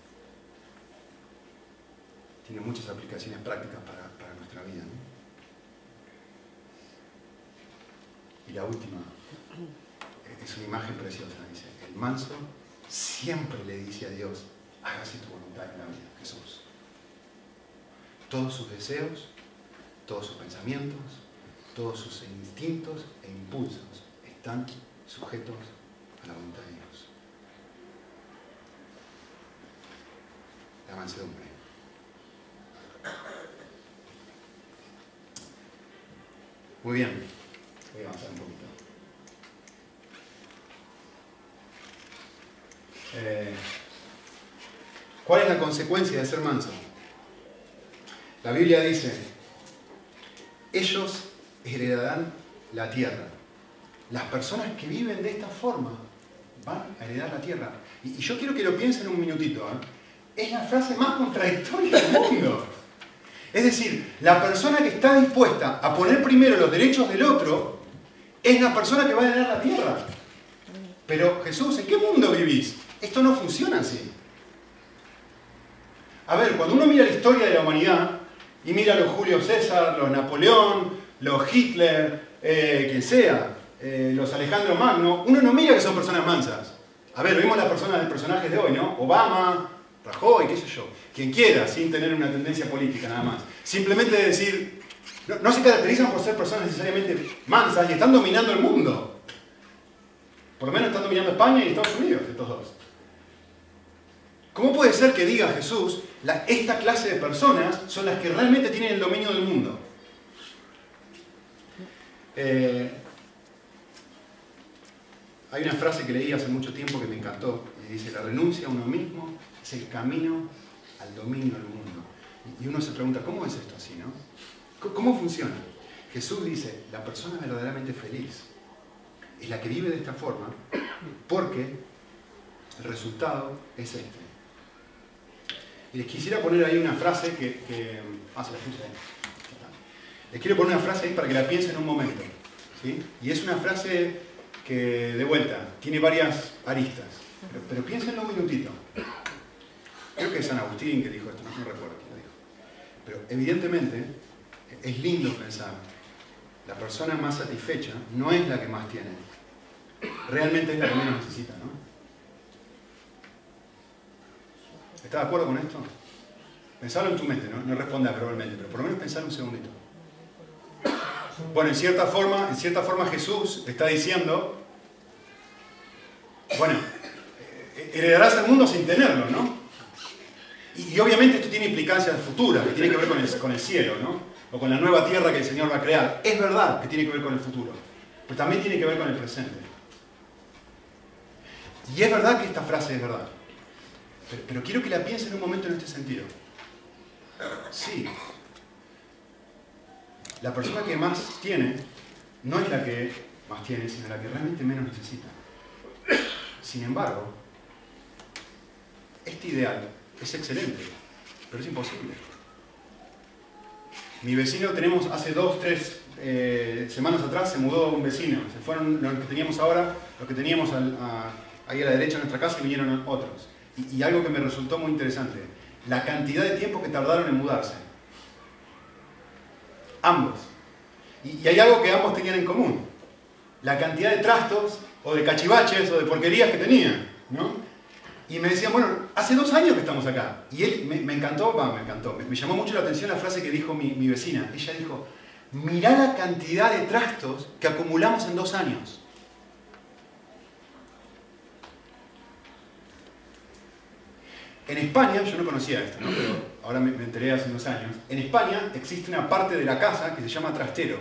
tiene muchas aplicaciones prácticas para, nuestra vida. Y la última es una imagen preciosa, dice, el manso siempre le dice a Dios, hágase tu voluntad en la vida, Jesús. Todos sus deseos, todos sus pensamientos, todos sus instintos e impulsos están sujetos a la voluntad de Dios. La mansedumbre. Muy bien. Voy a avanzar un poquito. ¿Cuál es la consecuencia de ser manso? La Biblia dice, ellos heredarán la tierra. Las personas que viven de esta forma van a heredar la tierra. Y, yo quiero que lo piensen un minutito. ¿eh? Es la frase más contradictoria del mundo. Es decir, la persona que está dispuesta a poner primero los derechos del otro es la persona que va a ganar la tierra. Pero Jesús, ¿en qué mundo vivís? Esto no funciona así. A ver, cuando uno mira la historia de la humanidad y mira a los Julio César, los Napoleón, los Hitler, eh, quien sea, eh, los Alejandro Magno, uno no mira que son personas mansas. A ver, vimos las personas de personajes de hoy, ¿no? Obama, Rajoy, qué sé yo, quien quiera, sin tener una tendencia política nada más. Simplemente decir, no, se caracterizan por ser personas necesariamente mansas y están dominando el mundo. Por lo menos están dominando España y Estados Unidos, estos dos. ¿Cómo puede ser que diga Jesús, esta clase de personas son las que realmente tienen el dominio del mundo? Eh, hay una frase que leí hace mucho tiempo que me encantó y dice, la renuncia a uno mismo es el camino al dominio del mundo. Y uno se pregunta, ¿cómo es esto así? No? ¿Cómo funciona? Jesús dice, la persona verdaderamente feliz es la que vive de esta forma porque el resultado es este. Y les quisiera poner ahí una frase que... ah, se la puse ahí. Les quiero poner una frase ahí para que la piensen un momento. ¿sí? Y es una frase que, de vuelta, tiene varias aristas. Pero, pero piénsenlo un minutito creo que es San Agustín que dijo esto, no, recuerdo quién lo dijo. Pero evidentemente es lindo pensar, la persona más satisfecha no es la que más tiene, realmente es la que menos necesita, ¿no? ¿Estás de acuerdo con esto? Pensalo en tu mente, ¿no? No responda verbalmente, pero por lo menos pensar un segundito. Bueno, en cierta forma, en cierta forma Jesús está diciendo, bueno, heredarás el mundo sin tenerlo, ¿no? Y, obviamente esto tiene implicancias futuras, que tienen que ver con el cielo, ¿no? O con la nueva tierra que el Señor va a crear. Es verdad que tiene que ver con el futuro, pero también tiene que ver con el presente. Y es verdad que esta frase es verdad. Pero, quiero que la piensen en un momento en este sentido. Sí. La persona que más tiene no es la que más tiene, sino la que realmente menos necesita. Sin embargo, este ideal es excelente, pero es imposible. Mi vecino tenemos hace dos, tres eh, semanas atrás se mudó un vecino. Se fueron los que teníamos ahora, los que teníamos ahí a la derecha de nuestra casa y vinieron otros. Y, y algo que me resultó muy interesante, la cantidad de tiempo que tardaron en mudarse. Ambos. Y, y hay algo que ambos tenían en común. La cantidad de trastos o de cachivaches o de porquerías que tenían. ¿no? Y me decían, bueno, hace dos años que estamos acá. Y él me, encantó, me encantó, me, llamó mucho la atención la frase que dijo mi, vecina. Ella dijo, mirá la cantidad de trastos que acumulamos en dos años. En España, yo no conocía esto, ¿no? pero ahora me, enteré hace unos años, en España existe una parte de la casa que se llama trastero.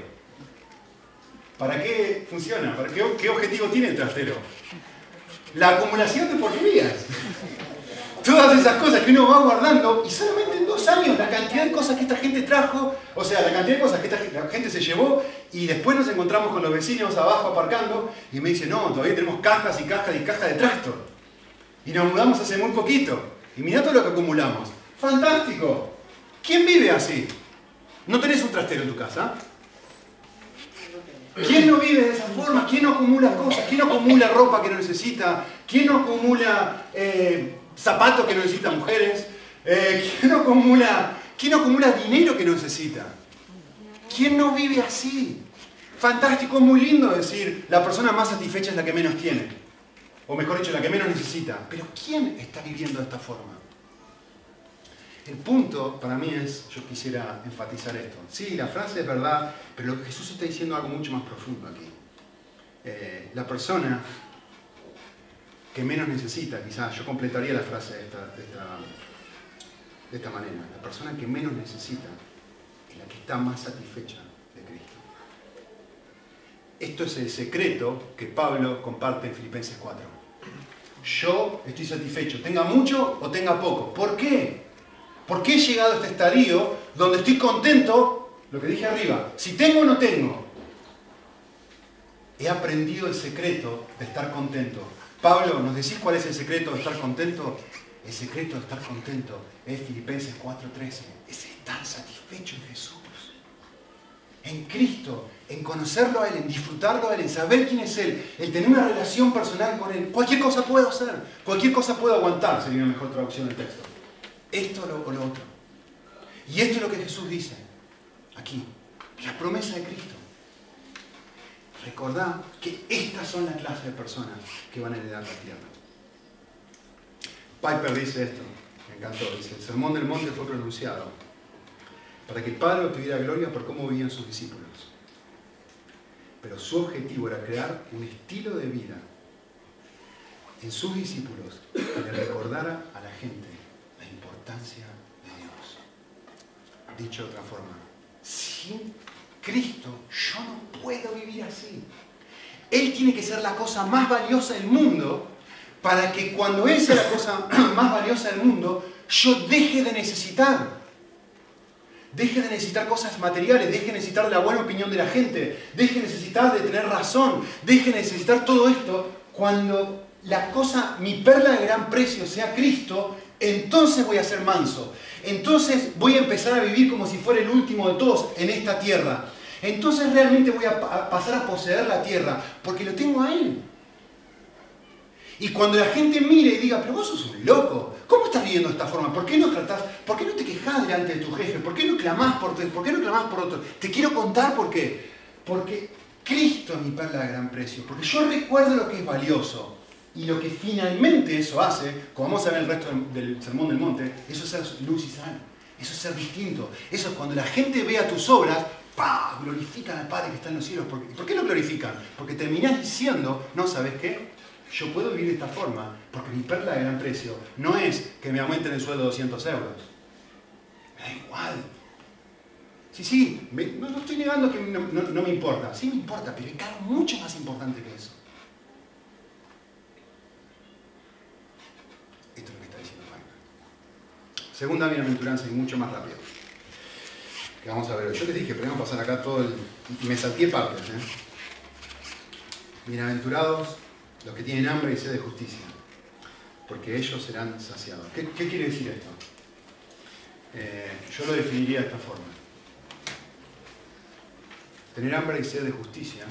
¿Para qué funciona? ¿Para qué, qué objetivo tiene el trastero? La acumulación de porquerías. Todas esas cosas que uno va guardando y solamente en dos años la cantidad de cosas que esta gente trajo, o sea, la cantidad de cosas que esta gente se llevó y después nos encontramos con los vecinos abajo aparcando y me dicen, no, todavía tenemos cajas y cajas y cajas de trasto. Y nos mudamos hace muy poquito. Y mira todo lo que acumulamos. ¡Fantástico! ¿Quién vive así? ¿No tenés un trastero en tu casa? ¿Quién no vive de esa forma? ¿Quién no acumula cosas? ¿Quién no acumula ropa que no necesita? ¿Quién no acumula eh, zapatos que no necesitan mujeres? Eh, ¿quién, no acumula, ¿Quién no acumula dinero que no necesita? ¿Quién no vive así? Fantástico, es muy lindo decir, la persona más satisfecha es la que menos tiene. O mejor dicho, la que menos necesita. Pero ¿quién está viviendo de esta forma? El punto para mí es, yo quisiera enfatizar esto. Sí, la frase es verdad, pero lo que Jesús está diciendo es algo mucho más profundo aquí. Eh, la persona que menos necesita, quizás yo completaría la frase de esta, de esta manera, la persona que menos necesita es la que está más satisfecha de Cristo. Esto es el secreto que Pablo comparte en Filipenses 4. Yo estoy satisfecho, tenga mucho o tenga poco. ¿Por qué? ¿Por qué he llegado a este estadio donde estoy contento? Lo que dije arriba, si tengo o no tengo. He aprendido el secreto de estar contento. Pablo, ¿nos decís cuál es el secreto de estar contento? El secreto de estar contento es Filipenses 4:13. Es estar satisfecho en Jesús. En Cristo, en conocerlo a Él, en disfrutarlo a Él, en saber quién es Él, en tener una relación personal con Él. Cualquier cosa puedo hacer, cualquier cosa puedo aguantar, sería una mejor traducción del texto esto o lo otro. Y esto es lo que Jesús dice aquí, la promesa de Cristo. Recordad que estas son las clases de personas que van a heredar la tierra. Piper dice esto, me encantó, dice, el sermón del monte fue pronunciado para que el Padre obtuviera gloria por cómo vivían sus discípulos. Pero su objetivo era crear un estilo de vida en sus discípulos que le recordara a la gente de Dios. Dicho de otra forma, sin Cristo yo no puedo vivir así. Él tiene que ser la cosa más valiosa del mundo para que cuando Él sea la cosa <clears throat> más valiosa del mundo, yo deje de necesitar. Deje de necesitar cosas materiales, deje de necesitar la buena opinión de la gente, deje de necesitar de tener razón, deje de necesitar todo esto cuando la cosa, mi perla de gran precio sea Cristo entonces voy a ser manso. Entonces voy a empezar a vivir como si fuera el último de todos en esta tierra. Entonces realmente voy a pasar a poseer la tierra porque lo tengo a Él. Y cuando la gente mire y diga, pero vos sos un loco, ¿cómo estás viviendo de esta forma? ¿Por qué no tratás, por qué no te quejas delante de tu jefe? ¿Por qué no clamás por, por qué no clamás por otro? Te quiero contar por qué. Porque Cristo es mi perla de gran precio. Porque yo recuerdo lo que es valioso. Y lo que finalmente eso hace, como vamos a ver el resto del Sermón del Monte, eso es ser luz y sal. Eso es ser distinto. Eso es cuando la gente vea tus obras, ¡pah! glorifican al Padre que está en los cielos. ¿Por, ¿Por qué lo glorifican? Porque terminás diciendo, no, ¿sabes qué? Yo puedo vivir de esta forma porque mi perla de gran precio no es que me aumenten el sueldo 200 euros. Me da igual. Sí, sí, no, estoy negando que no, no, me importa. Sí me importa, pero hay algo mucho más importante que eso. Segunda bienaventuranza y mucho más rápido. Vamos a ver. Yo les dije, podemos pasar acá todo el... Me salté partes. ¿eh? Bienaventurados los que tienen hambre y sed de justicia, porque ellos serán saciados. ¿Qué, quiere decir esto? Eh, yo lo definiría de esta forma. Tener hambre y sed de justicia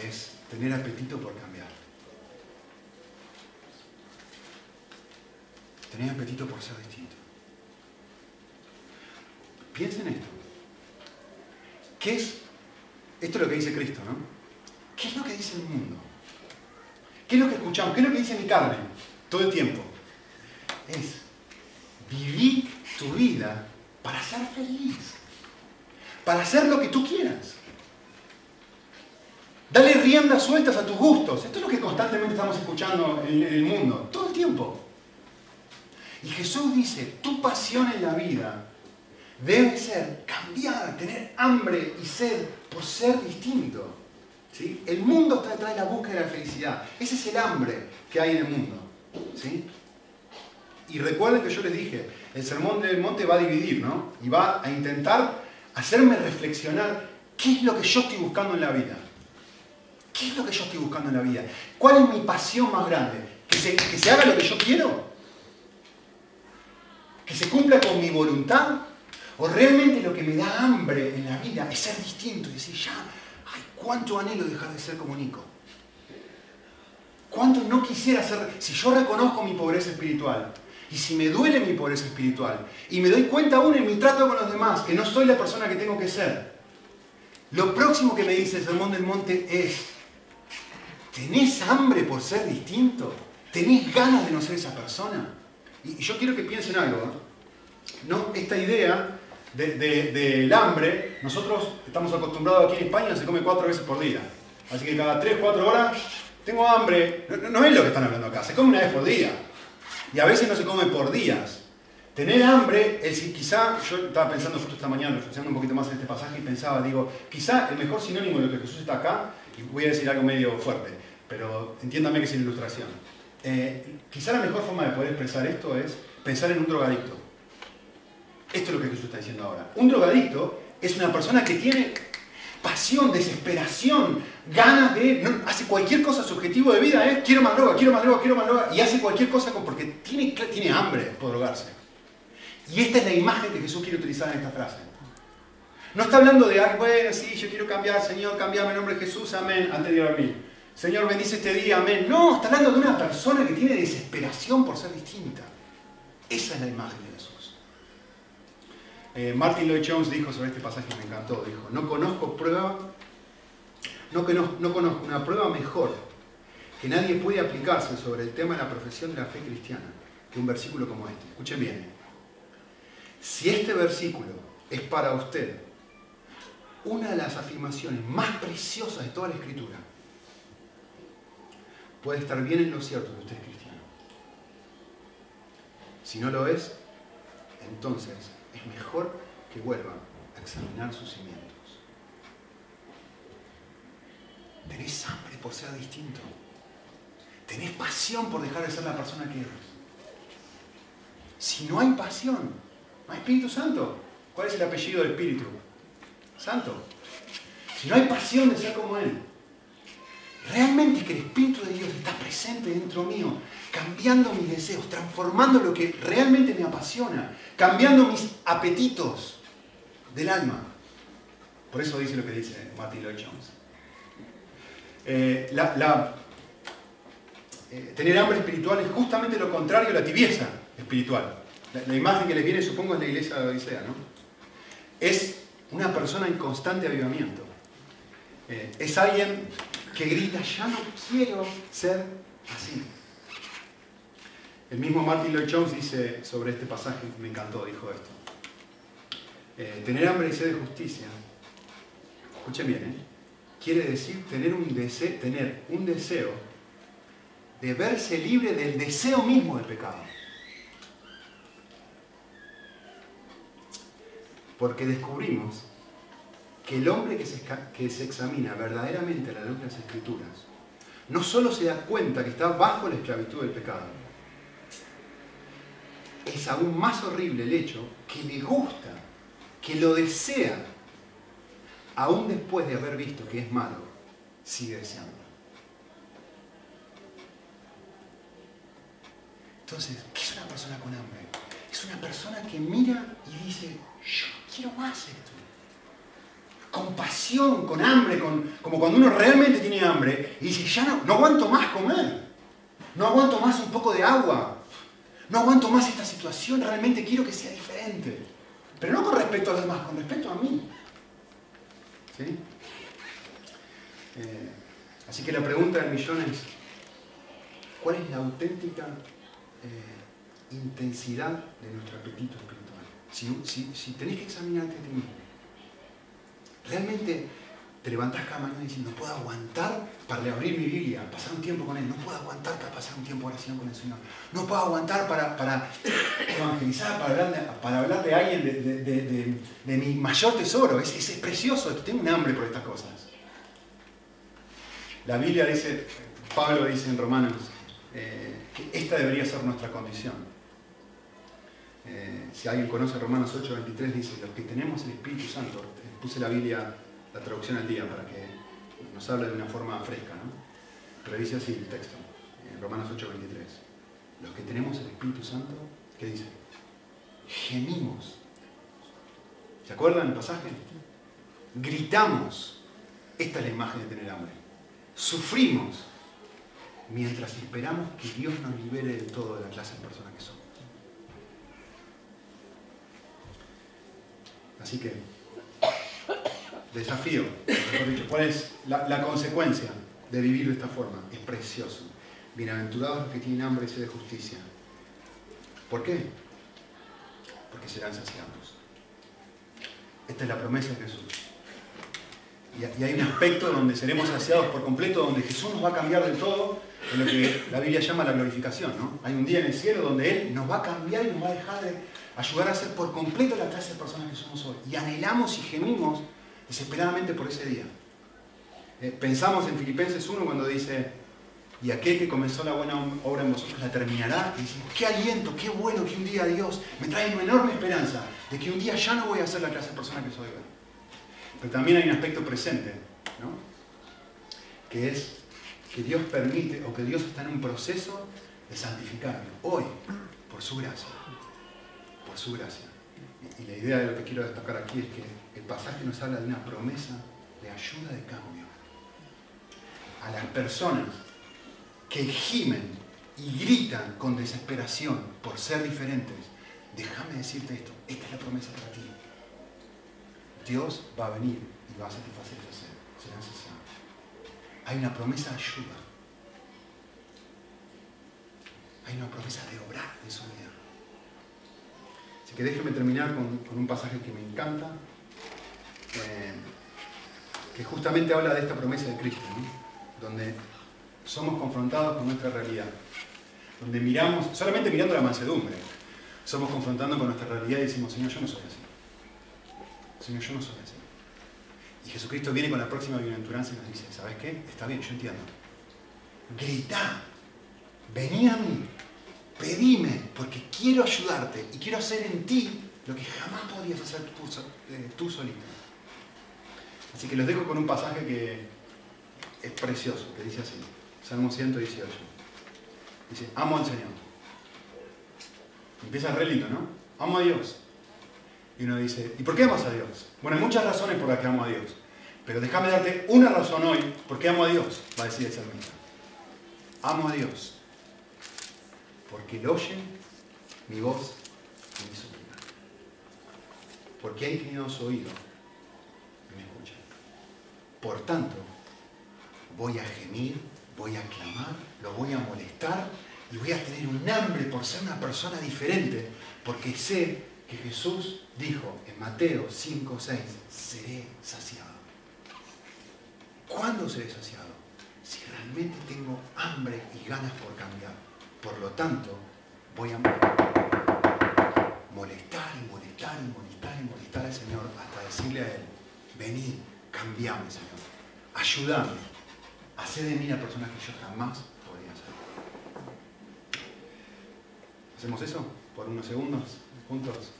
es tener apetito por cambiar. Tener apetito por ser distinto. Piensen esto. ¿Qué es? Esto es lo que dice Cristo, ¿no? ¿Qué es lo que dice el mundo? ¿Qué es lo que escuchamos? ¿Qué es lo que dice mi carne todo el tiempo? Es vivir tu vida para ser feliz, para hacer lo que tú quieras. Dale riendas sueltas a tus gustos. Esto es lo que constantemente estamos escuchando en el mundo, todo el tiempo. Y Jesús dice, tu pasión en la vida debe ser cambiada, tener hambre y sed por ser distinto. ¿sí? El mundo está detrás de la búsqueda de la felicidad. Ese es el hambre que hay en el mundo. ¿sí? Y recuerden que yo les dije, el sermón del monte va a dividir, ¿no? Y va a intentar hacerme reflexionar qué es lo que yo estoy buscando en la vida. ¿Qué es lo que yo estoy buscando en la vida? ¿Cuál es mi pasión más grande? ¿Que se, que se haga lo que yo quiero? ¿Que se cumpla con mi voluntad? ¿O realmente lo que me da hambre en la vida es ser distinto y decir, ya, ay, cuánto anhelo dejar de ser como Nico? ¿Cuánto no quisiera ser, si yo reconozco mi pobreza espiritual, y si me duele mi pobreza espiritual, y me doy cuenta aún en mi trato con los demás, que no soy la persona que tengo que ser, lo próximo que me dice el Sermón del Monte es, ¿tenés hambre por ser distinto? ¿Tenés ganas de no ser esa persona? Y yo quiero que piensen algo. ¿eh? ¿No? Esta idea del hambre, nosotros estamos acostumbrados aquí en España, se come cuatro veces por día. Así que cada tres, cuatro horas, tengo hambre. No, es lo que están hablando acá, se come una vez por día. Y a veces no se come por días. Tener hambre, es, quizá, yo estaba pensando justo esta mañana, reflexionando un poquito más en este pasaje y pensaba, digo, quizá el mejor sinónimo de lo que Jesús está acá, y voy a decir algo medio fuerte, pero entiéndame que es una ilustración. Eh, quizá la mejor forma de poder expresar esto es pensar en un drogadicto. Esto es lo que Jesús está diciendo ahora. Un drogadicto es una persona que tiene pasión, desesperación, ganas de... hace cualquier cosa, su objetivo de vida es quiero más droga, quiero más droga, quiero más droga, y hace cualquier cosa porque tiene, tiene hambre por drogarse. Y esta es la imagen que Jesús quiere utilizar en esta frase. No está hablando de, ay, bueno, sí, yo quiero cambiar, Señor, cambiame el nombre de Jesús, amén, antes de dormir. Señor, bendice este día, amén. No, está hablando de una persona que tiene desesperación por ser distinta. Esa es la imagen de Jesús. Eh, Martin Lloyd Jones dijo sobre este pasaje, me encantó, dijo, no conozco prueba, no, no conozco una prueba mejor que nadie puede aplicarse sobre el tema de la profesión de la fe cristiana que un versículo como este. Escuchen bien. Si este versículo es para usted una de las afirmaciones más preciosas de toda la Escritura, puede estar bien en lo cierto que usted es cristiano. Si no lo es, entonces es mejor que vuelva a examinar sus cimientos. Tenés hambre por ser distinto. Tenés pasión por dejar de ser la persona que eres. Si no hay pasión, no hay Espíritu Santo. ¿Cuál es el apellido del Espíritu? Santo. Si no hay pasión de ser como Él, realmente que el Espíritu de Dios está presente dentro mío, cambiando mis deseos, transformando lo que realmente me apasiona, cambiando mis apetitos del alma. Por eso dice lo que dice Martin Lloyd Jones. Eh, eh, tener hambre espiritual es justamente lo contrario a la tibieza espiritual. La, imagen que les viene, supongo, es la iglesia de Odisea, ¿no? Es una persona en constante avivamiento. Eh, es alguien que grita, ya no quiero ser así. El mismo Martin Lloyd Jones dice sobre este pasaje, me encantó, dijo esto. Eh, tener hambre y sed de justicia, escuchen bien, ¿eh? quiere decir tener un, deseo, tener un deseo de verse libre del deseo mismo del pecado. Porque descubrimos que el hombre que se, que se examina verdaderamente la luz de las escrituras, no solo se da cuenta que está bajo la esclavitud del pecado, es aún más horrible el hecho que le gusta, que lo desea, aún después de haber visto que es malo, sigue deseando. Entonces, ¿qué es una persona con hambre? Es una persona que mira y dice, yo quiero más esto. Con pasión, con hambre, con, como cuando uno realmente tiene hambre y dice, ya no, no aguanto más comer. No aguanto más un poco de agua. No aguanto más esta situación, realmente quiero que sea diferente. Pero no con respecto a los demás, con respecto a mí. ¿Sí? Eh, así que la pregunta del millón es, ¿cuál es la auténtica eh, intensidad de nuestro apetito espiritual. Si, si, tenés que examinarte a ti mismo, realmente te levantás cada mañana y dices, no puedo aguantar para abrir mi Biblia, pasar un tiempo con Él, no puedo aguantar para pasar un tiempo de oración con el Señor, no puedo aguantar para, para evangelizar, para hablarle, para hablarle a alguien de, de, mi mayor tesoro, es, es, precioso, tengo un hambre por estas cosas. La Biblia dice, Pablo dice en Romanos, eh, que esta debería ser nuestra condición. Eh, si alguien conoce Romanos 8:23, dice, los que tenemos el Espíritu Santo, puse la Biblia, la traducción al día para que nos hable de una forma fresca, ¿no? dice así el texto, Romanos 8:23, los que tenemos el Espíritu Santo, ¿qué dice? Gemimos. ¿Se acuerdan el pasaje? Gritamos. Esta es la imagen de tener hambre. Sufrimos mientras esperamos que Dios nos libere de todo de la clase de personas que somos. Así que, desafío, mejor dicho, ¿cuál es la, consecuencia de vivir de esta forma? Es precioso. Bienaventurados los que tienen hambre y sed de justicia. ¿Por qué? Porque serán saciados. Esta es la promesa de Jesús. Y hay un aspecto donde seremos saciados por completo, donde Jesús nos va a cambiar de todo es lo que la Biblia llama la glorificación. Hay un día en el cielo donde Él nos va a cambiar y nos va a dejar de ayudar a ser por completo la clase de personas que somos hoy. Y anhelamos y gemimos desesperadamente por ese día. Eh, pensamos en Filipenses 1 cuando dice, y aquel que comenzó la buena obra en vosotros la terminará. Y decimos, qué aliento, qué bueno que un día Dios me trae una enorme esperanza de que un día ya no voy a ser la clase de persona que soy hoy. Pero también hay un aspecto presente, ¿no? que es que Dios permite o que Dios está en un proceso de santificarlo. Hoy, por su gracia. Por su gracia. Y la idea de lo que quiero destacar aquí es que el pasaje nos habla de una promesa de ayuda de cambio. A las personas que gimen y gritan con desesperación por ser diferentes, déjame decirte esto, esta es la promesa para ti. Dios va a venir y va a satisfacer esa sed, será hay una promesa de ayuda. Hay una promesa de obrar en su vida. Así que déjeme terminar con, un pasaje que me encanta, eh, que justamente habla de esta promesa de Cristo, donde somos confrontados con nuestra realidad, donde miramos, solamente mirando la mansedumbre, somos confrontando con nuestra realidad y decimos, Señor, yo no soy así. Señor, yo no soy así. Y Jesucristo viene con la próxima bienaventuranza y nos dice, ¿sabes qué? Está bien, yo entiendo. Grita, vení a mí, pedime, porque quiero ayudarte y quiero hacer en ti lo que jamás podrías hacer tú, eh, tú solito. Así que los dejo con un pasaje que es precioso, que dice así, Salmo 118. Dice, amo al Señor. Empieza re lindo, ¿no? Amo a Dios. Y uno dice, ¿y por qué amas a Dios? Bueno, hay muchas razones por las que amo a Dios. Pero déjame darte una razón hoy por qué amo a Dios, va a decir el salmista. Amo a Dios porque Él oye mi voz y mi súplica. Porque ha inclinado su oído. Por tanto, voy a gemir, voy a clamar, lo voy a molestar y voy a tener un hambre por ser una persona diferente, porque sé que Jesús dijo en Mateo 5, 6, seré saciado. ¿Cuándo seré saciado? Si realmente tengo hambre y ganas por cambiar. Por lo tanto, voy a molestar y molestar y molestar y molestar al Señor hasta decirle a Él, vení, cambiame, Señor. Ayúdame. Hacé de mí la persona que yo jamás podría ser. ¿Hacemos eso? por unos segundos juntos?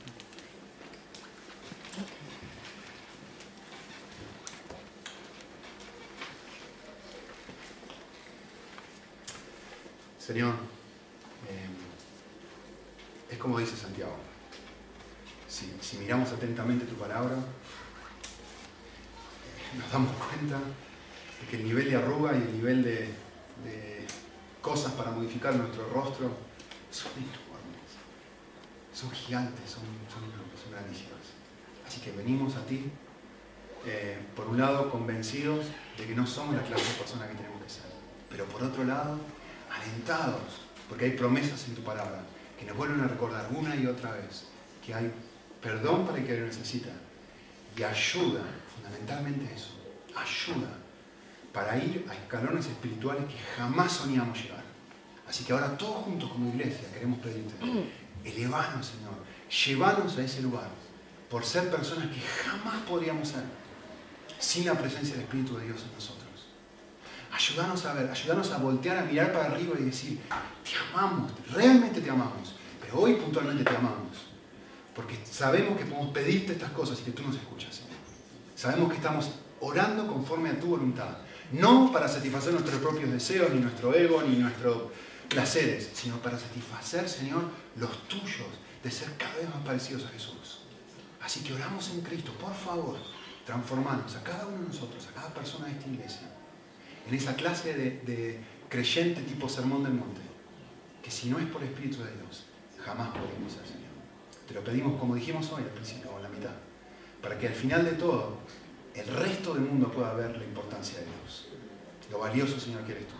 Señor, eh, es como dice Santiago. Si, miramos atentamente tu palabra, nos damos cuenta de que el nivel de arruga y el nivel de, cosas para modificar nuestro rostro son enormes, son gigantes, son, son, son grandísimas. Así que venimos a ti, eh, por un lado, convencidos de que no somos la clase de persona que tenemos que ser, pero por otro lado, alentados, porque hay promesas en tu palabra que nos vuelven a recordar una y otra vez que hay perdón para el que lo necesita y ayuda, fundamentalmente eso, ayuda para ir a escalones espirituales que jamás soñamos llegar. Así que ahora todos juntos como iglesia queremos pedirte, elevanos Señor, llevanos a ese lugar por ser personas que jamás podríamos ser sin la presencia del Espíritu de Dios en nosotros. Ayúdanos a ver, ayúdanos a voltear, a mirar para arriba y decir, te amamos, realmente te amamos, pero hoy puntualmente te amamos, porque sabemos que podemos pedirte estas cosas y que tú nos escuchas. Sabemos que estamos orando conforme a tu voluntad, no para satisfacer nuestros propios deseos, ni nuestro ego, ni nuestros placeres, sino para satisfacer, Señor, los tuyos, de ser cada vez más parecidos a Jesús. Así que oramos en Cristo, por favor, transformanos a cada uno de nosotros, a cada persona de esta iglesia, en esa clase de, creyente tipo sermón del monte, que si no es por el Espíritu de Dios, jamás podremos ser, Señor. Te lo pedimos como dijimos hoy al principio, o en la mitad, para que al final de todo el resto del mundo pueda ver la importancia de Dios. Lo valioso, Señor, que eres tú.